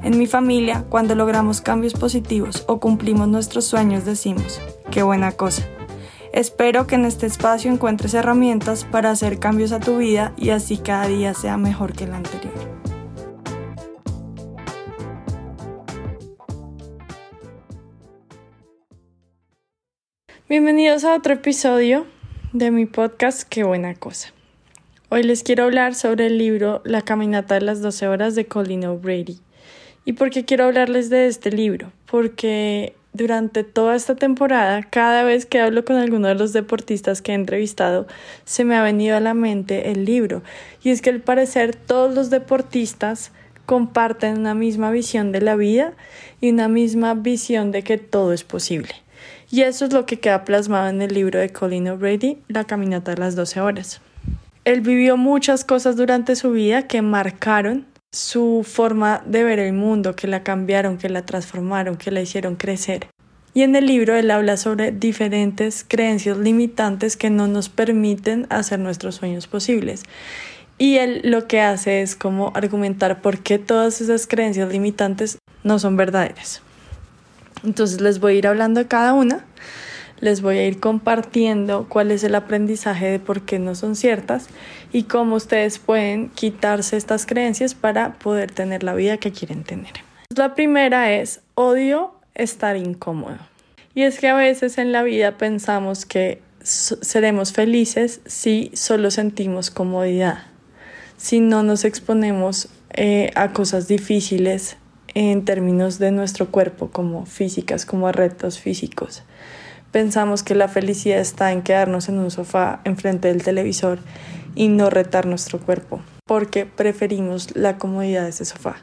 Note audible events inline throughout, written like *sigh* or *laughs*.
En mi familia, cuando logramos cambios positivos o cumplimos nuestros sueños, decimos, qué buena cosa. Espero que en este espacio encuentres herramientas para hacer cambios a tu vida y así cada día sea mejor que el anterior. Bienvenidos a otro episodio de mi podcast Qué buena cosa. Hoy les quiero hablar sobre el libro La caminata de las 12 horas de Colin O'Brady. ¿Y por qué quiero hablarles de este libro? Porque durante toda esta temporada, cada vez que hablo con alguno de los deportistas que he entrevistado, se me ha venido a la mente el libro. Y es que al parecer todos los deportistas comparten una misma visión de la vida y una misma visión de que todo es posible. Y eso es lo que queda plasmado en el libro de Colin O'Brady, La caminata de las 12 horas. Él vivió muchas cosas durante su vida que marcaron su forma de ver el mundo, que la cambiaron, que la transformaron, que la hicieron crecer. Y en el libro él habla sobre diferentes creencias limitantes que no nos permiten hacer nuestros sueños posibles. Y él lo que hace es como argumentar por qué todas esas creencias limitantes no son verdaderas. Entonces les voy a ir hablando de cada una les voy a ir compartiendo cuál es el aprendizaje de por qué no son ciertas y cómo ustedes pueden quitarse estas creencias para poder tener la vida que quieren tener. La primera es odio estar incómodo. Y es que a veces en la vida pensamos que seremos felices si solo sentimos comodidad, si no nos exponemos eh, a cosas difíciles en términos de nuestro cuerpo, como físicas, como retos físicos pensamos que la felicidad está en quedarnos en un sofá enfrente del televisor y no retar nuestro cuerpo, porque preferimos la comodidad de ese sofá.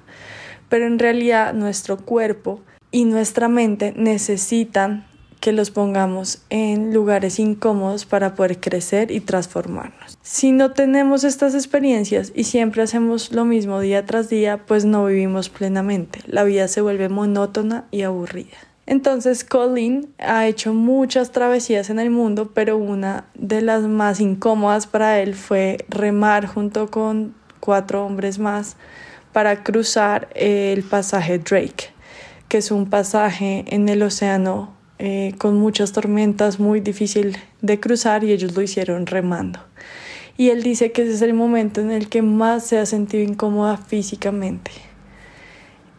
Pero en realidad nuestro cuerpo y nuestra mente necesitan que los pongamos en lugares incómodos para poder crecer y transformarnos. Si no tenemos estas experiencias y siempre hacemos lo mismo día tras día, pues no vivimos plenamente. La vida se vuelve monótona y aburrida. Entonces Colin ha hecho muchas travesías en el mundo, pero una de las más incómodas para él fue remar junto con cuatro hombres más para cruzar el pasaje Drake, que es un pasaje en el océano eh, con muchas tormentas, muy difícil de cruzar y ellos lo hicieron remando. Y él dice que ese es el momento en el que más se ha sentido incómoda físicamente.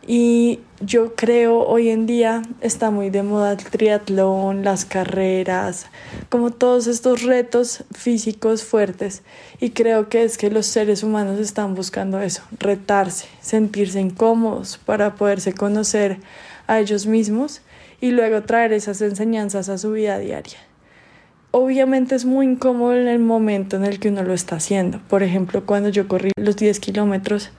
Y yo creo hoy en día está muy de moda el triatlón, las carreras, como todos estos retos físicos fuertes. Y creo que es que los seres humanos están buscando eso, retarse, sentirse incómodos para poderse conocer a ellos mismos y luego traer esas enseñanzas a su vida diaria. Obviamente es muy incómodo en el momento en el que uno lo está haciendo. Por ejemplo, cuando yo corrí los 10 kilómetros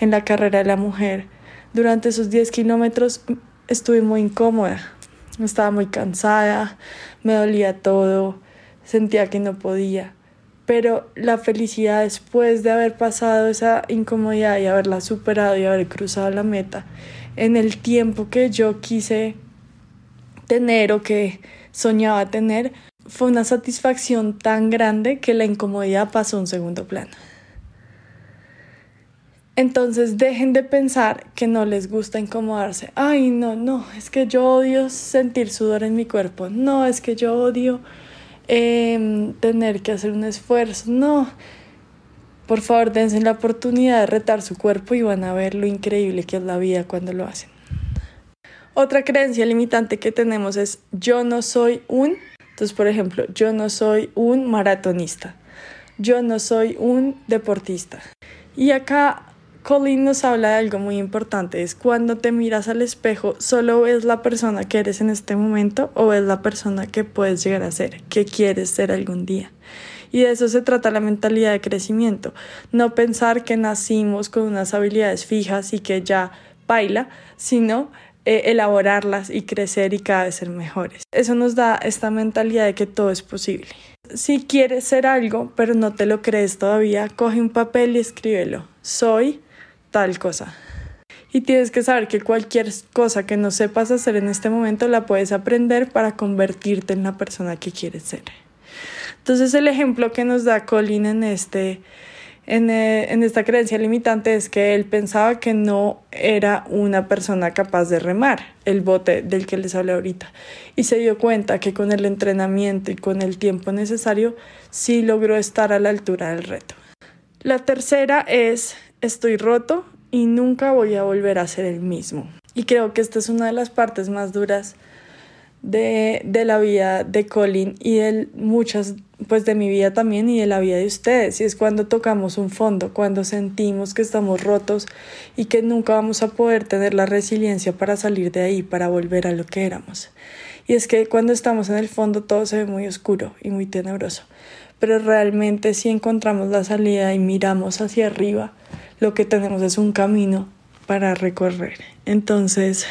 en la carrera de la mujer, durante esos 10 kilómetros estuve muy incómoda, estaba muy cansada, me dolía todo, sentía que no podía. Pero la felicidad después de haber pasado esa incomodidad y haberla superado y haber cruzado la meta en el tiempo que yo quise tener o que soñaba tener, fue una satisfacción tan grande que la incomodidad pasó a un segundo plano. Entonces dejen de pensar que no les gusta incomodarse. Ay, no, no, es que yo odio sentir sudor en mi cuerpo. No, es que yo odio em, tener que hacer un esfuerzo. No, por favor dense la oportunidad de retar su cuerpo y van a ver lo increíble que es la vida cuando lo hacen. Otra creencia limitante que tenemos es yo no soy un, entonces por ejemplo, yo no soy un maratonista, yo no soy un deportista. Y acá Colin nos habla de algo muy importante, es cuando te miras al espejo, solo ves la persona que eres en este momento o ves la persona que puedes llegar a ser, que quieres ser algún día. Y de eso se trata la mentalidad de crecimiento, no pensar que nacimos con unas habilidades fijas y que ya baila, sino eh, elaborarlas y crecer y cada vez ser mejores. Eso nos da esta mentalidad de que todo es posible. Si quieres ser algo, pero no te lo crees todavía, coge un papel y escríbelo. Soy tal cosa. Y tienes que saber que cualquier cosa que no sepas hacer en este momento la puedes aprender para convertirte en la persona que quieres ser. Entonces el ejemplo que nos da Colin en este eh, en, esta creencia limitante es que él pensaba que no era una persona capaz de remar el bote del que les hablé ahorita y se dio cuenta que con el entrenamiento y con el tiempo necesario sí logró estar a la altura del reto. La tercera es estoy roto y nunca voy a volver a ser el mismo. Y creo que esta es una de las partes más duras de, de la vida de Colin y de muchas, pues de mi vida también y de la vida de ustedes. Y es cuando tocamos un fondo, cuando sentimos que estamos rotos y que nunca vamos a poder tener la resiliencia para salir de ahí, para volver a lo que éramos. Y es que cuando estamos en el fondo todo se ve muy oscuro y muy tenebroso. Pero realmente si encontramos la salida y miramos hacia arriba, lo que tenemos es un camino para recorrer. Entonces,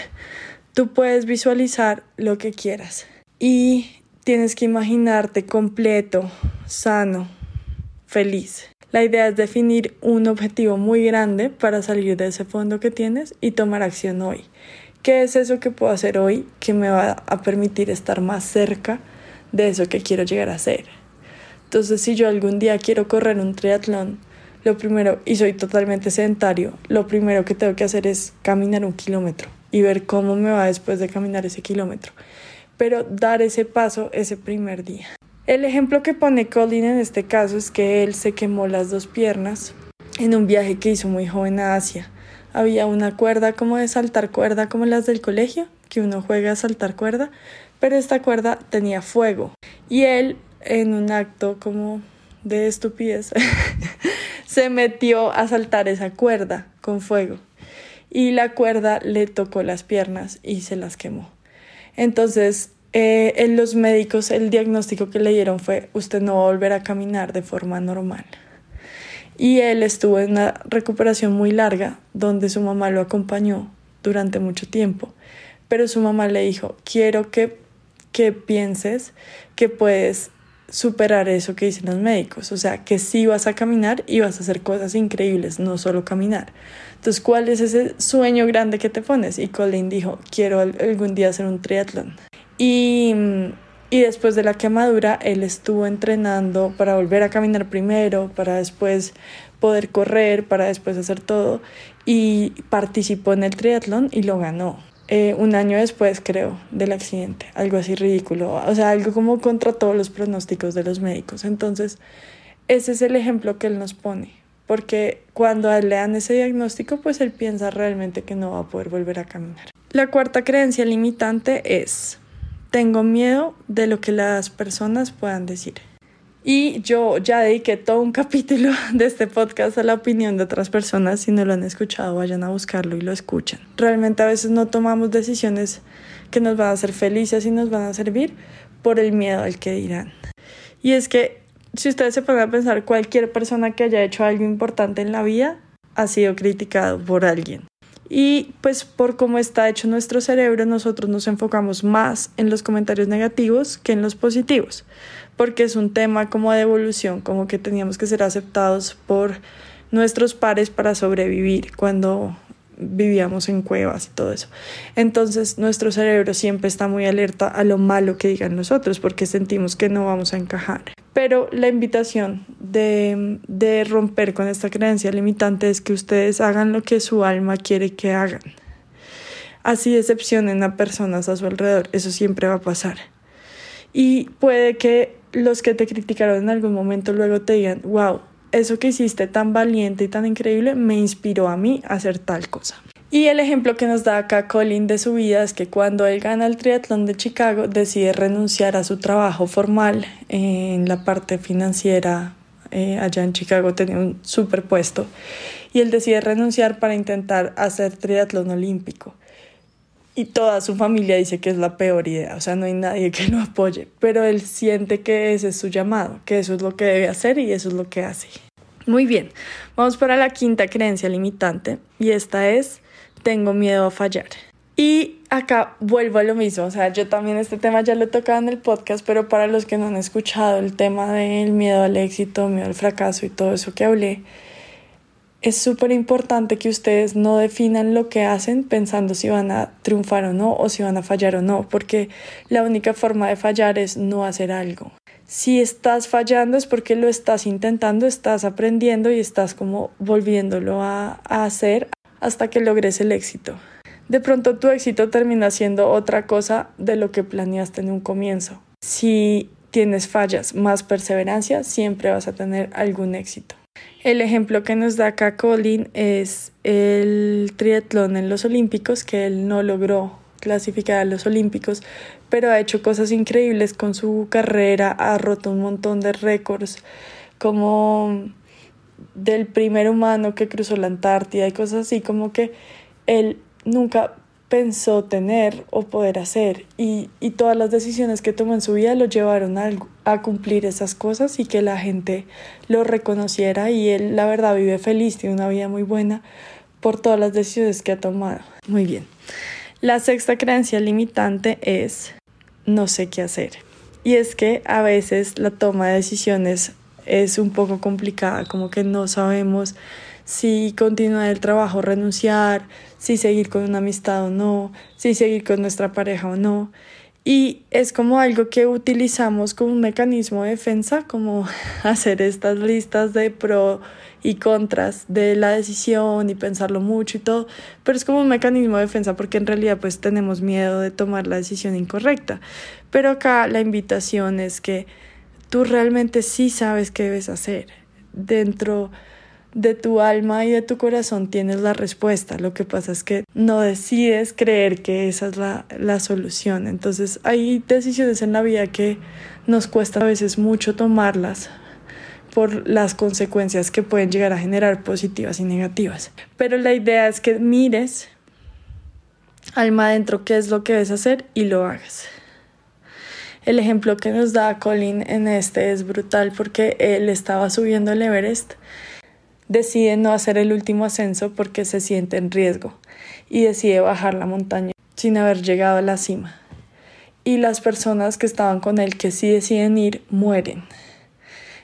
Tú puedes visualizar lo que quieras y tienes que imaginarte completo, sano, feliz. La idea es definir un objetivo muy grande para salir de ese fondo que tienes y tomar acción hoy. ¿Qué es eso que puedo hacer hoy que me va a permitir estar más cerca de eso que quiero llegar a ser? Entonces, si yo algún día quiero correr un triatlón, lo primero, y soy totalmente sedentario, lo primero que tengo que hacer es caminar un kilómetro y ver cómo me va después de caminar ese kilómetro. Pero dar ese paso ese primer día. El ejemplo que pone Colin en este caso es que él se quemó las dos piernas en un viaje que hizo muy joven a Asia. Había una cuerda como de saltar cuerda como las del colegio, que uno juega a saltar cuerda, pero esta cuerda tenía fuego. Y él, en un acto como de estupidez, *laughs* se metió a saltar esa cuerda con fuego y la cuerda le tocó las piernas y se las quemó. Entonces, eh, en los médicos el diagnóstico que le dieron fue usted no va a volver a caminar de forma normal. Y él estuvo en una recuperación muy larga donde su mamá lo acompañó durante mucho tiempo. Pero su mamá le dijo, quiero que, que pienses que puedes superar eso que dicen los médicos, o sea, que sí vas a caminar y vas a hacer cosas increíbles, no solo caminar. Entonces, ¿cuál es ese sueño grande que te pones? Y Colin dijo, quiero algún día hacer un triatlón. Y, y después de la quemadura, él estuvo entrenando para volver a caminar primero, para después poder correr, para después hacer todo, y participó en el triatlón y lo ganó. Eh, un año después, creo, del accidente, algo así ridículo, o sea, algo como contra todos los pronósticos de los médicos. Entonces, ese es el ejemplo que él nos pone, porque cuando le dan ese diagnóstico, pues él piensa realmente que no va a poder volver a caminar. La cuarta creencia limitante es, tengo miedo de lo que las personas puedan decir. Y yo ya dediqué todo un capítulo *laughs* de este podcast a la opinión de otras personas. Si no lo han escuchado, vayan a buscarlo y lo escuchen. Realmente a veces no tomamos decisiones que nos van a hacer felices y nos van a servir por el miedo al que dirán. Y es que si ustedes se ponen a pensar, cualquier persona que haya hecho algo importante en la vida ha sido criticado por alguien. Y pues por cómo está hecho nuestro cerebro, nosotros nos enfocamos más en los comentarios negativos que en los positivos porque es un tema como de evolución, como que teníamos que ser aceptados por nuestros pares para sobrevivir cuando vivíamos en cuevas y todo eso. Entonces nuestro cerebro siempre está muy alerta a lo malo que digan nosotros porque sentimos que no vamos a encajar. Pero la invitación de, de romper con esta creencia limitante es que ustedes hagan lo que su alma quiere que hagan. Así decepcionen a personas a su alrededor, eso siempre va a pasar. Y puede que los que te criticaron en algún momento luego te digan, wow, eso que hiciste tan valiente y tan increíble me inspiró a mí a hacer tal cosa. Y el ejemplo que nos da acá Colin de su vida es que cuando él gana el triatlón de Chicago decide renunciar a su trabajo formal en la parte financiera. Eh, allá en Chicago tenía un superpuesto y él decide renunciar para intentar hacer triatlón olímpico y toda su familia dice que es la peor idea, o sea, no hay nadie que lo apoye, pero él siente que ese es su llamado, que eso es lo que debe hacer y eso es lo que hace. Muy bien, vamos para la quinta creencia limitante y esta es, tengo miedo a fallar. Y acá vuelvo a lo mismo, o sea, yo también este tema ya lo he tocado en el podcast, pero para los que no han escuchado el tema del miedo al éxito, miedo al fracaso y todo eso que hablé, es súper importante que ustedes no definan lo que hacen pensando si van a triunfar o no o si van a fallar o no, porque la única forma de fallar es no hacer algo. Si estás fallando es porque lo estás intentando, estás aprendiendo y estás como volviéndolo a, a hacer hasta que logres el éxito. De pronto tu éxito termina siendo otra cosa de lo que planeaste en un comienzo. Si tienes fallas más perseverancia, siempre vas a tener algún éxito. El ejemplo que nos da acá Colin es el triatlón en los Olímpicos, que él no logró clasificar a los Olímpicos, pero ha hecho cosas increíbles con su carrera, ha roto un montón de récords, como del primer humano que cruzó la Antártida y cosas así, como que él nunca pensó tener o poder hacer y, y, todas las decisiones que tomó en su vida lo llevaron a, a, cumplir esas cosas y que la gente lo reconociera y él la verdad vive feliz, tiene una vida muy buena por todas las decisiones que ha tomado. Muy bien. La sexta creencia limitante es no sé qué hacer. Y es que a veces la toma de decisiones es un poco complicada, como que no sabemos si continuar el trabajo, renunciar, si seguir con una amistad o no, si seguir con nuestra pareja o no. Y es como algo que utilizamos como un mecanismo de defensa, como *laughs* hacer estas listas de pro y contras de la decisión y pensarlo mucho y todo, pero es como un mecanismo de defensa porque en realidad pues tenemos miedo de tomar la decisión incorrecta. Pero acá la invitación es que tú realmente sí sabes qué debes hacer dentro de tu alma y de tu corazón tienes la respuesta. Lo que pasa es que no decides creer que esa es la, la, solución. Entonces hay decisiones en la vida que nos cuesta a veces mucho tomarlas por las consecuencias que pueden llegar a generar positivas y negativas. Pero la idea es que mires alma adentro qué es lo que debes hacer y lo hagas. El ejemplo que nos da Colin en este es brutal porque él estaba subiendo el Everest decide no hacer el último ascenso porque se siente en riesgo y decide bajar la montaña sin haber llegado a la cima. Y las personas que estaban con él que sí deciden ir mueren.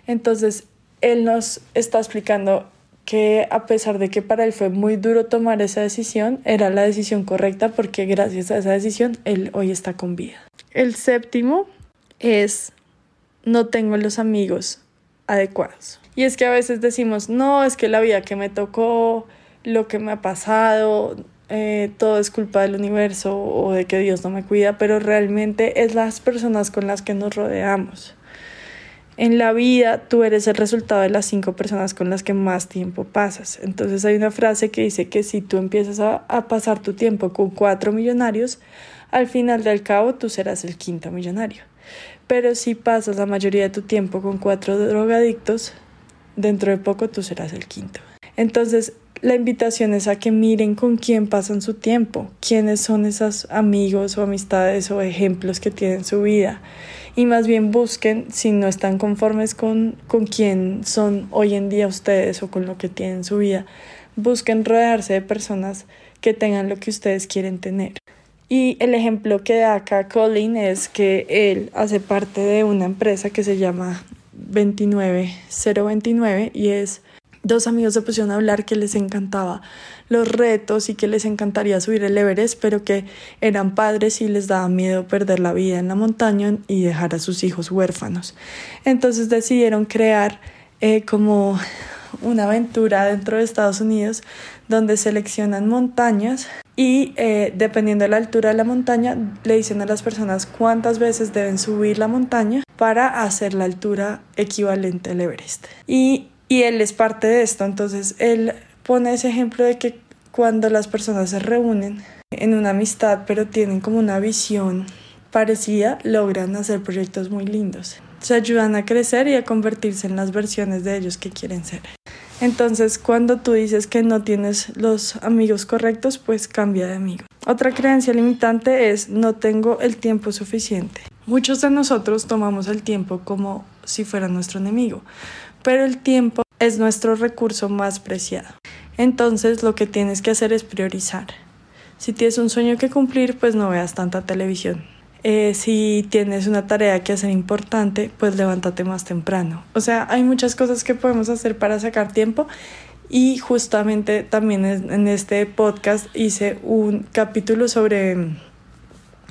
Entonces, él nos está explicando que a pesar de que para él fue muy duro tomar esa decisión, era la decisión correcta porque gracias a esa decisión él hoy está con vida. El séptimo es no tengo los amigos adecuados. Y es que a veces decimos, no, es que la vida que me tocó, lo que me ha pasado, eh, todo es culpa del universo o de que Dios no me cuida, pero realmente es las personas con las que nos rodeamos. En la vida tú eres el resultado de las cinco personas con las que más tiempo pasas. Entonces hay una frase que dice que si tú empiezas a, a pasar tu tiempo con cuatro millonarios, al final del cabo tú serás el quinto millonario. Pero si pasas la mayoría de tu tiempo con cuatro drogadictos, dentro de poco tú serás el quinto. Entonces, la invitación es a que miren con quién pasan su tiempo, quiénes son esos amigos o amistades o ejemplos que tienen su vida. Y más bien busquen, si no están conformes con, con quién son hoy en día ustedes o con lo que tienen su vida, busquen rodearse de personas que tengan lo que ustedes quieren tener. Y el ejemplo que da acá Colin es que él hace parte de una empresa que se llama 29029 y es dos amigos se pusieron a hablar que les encantaba los retos y que les encantaría subir el Everest, pero que eran padres y les daba miedo perder la vida en la montaña y dejar a sus hijos huérfanos. Entonces decidieron crear eh, como una aventura dentro de Estados Unidos donde seleccionan montañas y eh, dependiendo de la altura de la montaña le dicen a las personas cuántas veces deben subir la montaña para hacer la altura equivalente al Everest. Y, y él es parte de esto, entonces él pone ese ejemplo de que cuando las personas se reúnen en una amistad pero tienen como una visión parecida, logran hacer proyectos muy lindos. Se ayudan a crecer y a convertirse en las versiones de ellos que quieren ser. Entonces, cuando tú dices que no tienes los amigos correctos, pues cambia de amigo. Otra creencia limitante es no tengo el tiempo suficiente. Muchos de nosotros tomamos el tiempo como si fuera nuestro enemigo, pero el tiempo es nuestro recurso más preciado. Entonces, lo que tienes que hacer es priorizar. Si tienes un sueño que cumplir, pues no veas tanta televisión. Eh, si tienes una tarea que hacer importante, pues levántate más temprano. O sea, hay muchas cosas que podemos hacer para sacar tiempo y justamente también en este podcast hice un capítulo sobre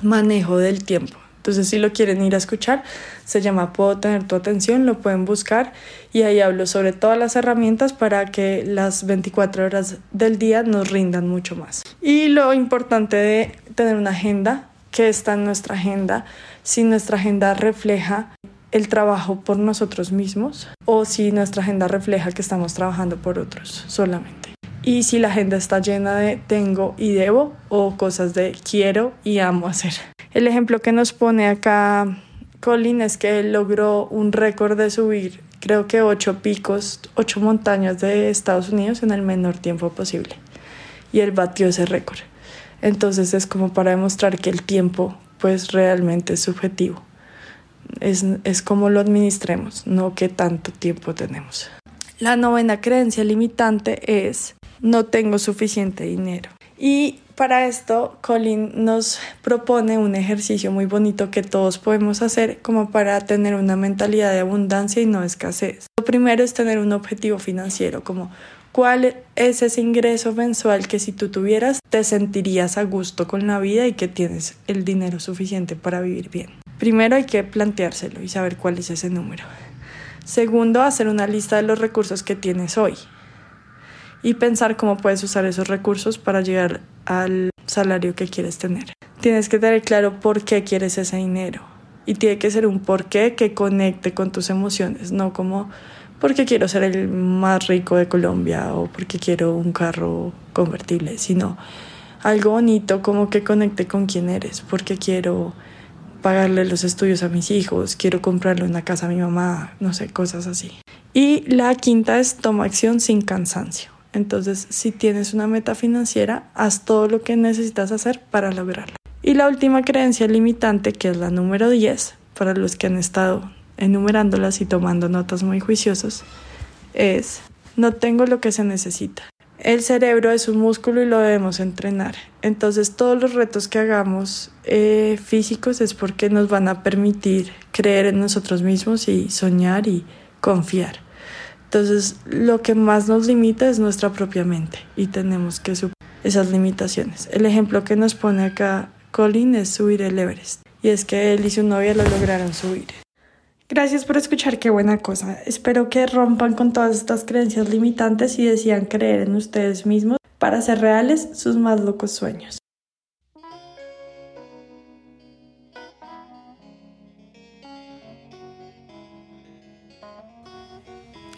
manejo del tiempo. Entonces, si lo quieren ir a escuchar, se llama Puedo tener tu atención, lo pueden buscar y ahí hablo sobre todas las herramientas para que las 24 horas del día nos rindan mucho más. Y lo importante de tener una agenda, que está en nuestra agenda, si nuestra agenda refleja el trabajo por nosotros mismos o si nuestra agenda refleja que estamos trabajando por otros solamente. Y si la agenda está llena de tengo y debo o cosas de quiero y amo hacer. El ejemplo que nos pone acá Colin es que él logró un récord de subir, creo que ocho picos, ocho montañas de Estados Unidos en el menor tiempo posible. Y él batió ese récord. Entonces es como para demostrar que el tiempo pues realmente es subjetivo. Es, es como lo administremos, no qué tanto tiempo tenemos. La novena creencia limitante es no tengo suficiente dinero. Y para esto, Colin nos propone un ejercicio muy bonito que todos podemos hacer como para tener una mentalidad de abundancia y no escasez. Lo primero es tener un objetivo financiero, como cuál es ese ingreso mensual que si tú tuvieras te sentirías a gusto con la vida y que tienes el dinero suficiente para vivir bien. Primero hay que planteárselo y saber cuál es ese número. Segundo, hacer una lista de los recursos que tienes hoy y pensar cómo puedes usar esos recursos para llegar al salario que quieres tener. Tienes que tener claro por qué quieres ese dinero y tiene que ser un por qué que conecte con tus emociones, no como porque quiero ser el más rico de Colombia o porque quiero un carro convertible, sino algo bonito como que conecte con quién eres, porque quiero pagarle los estudios a mis hijos, quiero comprarle una casa a mi mamá, no sé, cosas así. Y la quinta es toma acción sin cansancio. Entonces, si tienes una meta financiera, haz todo lo que necesitas hacer para lograrla. Y la última creencia limitante, que es la número 10, para los que han estado enumerándolas y tomando notas muy juiciosas, es no tengo lo que se necesita. El cerebro es un músculo y lo debemos entrenar. Entonces todos los retos que hagamos eh, físicos es porque nos van a permitir creer en nosotros mismos y soñar y confiar. Entonces, lo que más nos limita es nuestra propia mente y tenemos que superar esas limitaciones. El ejemplo que nos pone acá Colin es subir el Everest. Y es que él y su novia lo lograron subir. Gracias por escuchar, qué buena cosa. Espero que rompan con todas estas creencias limitantes y decidan creer en ustedes mismos para hacer reales sus más locos sueños.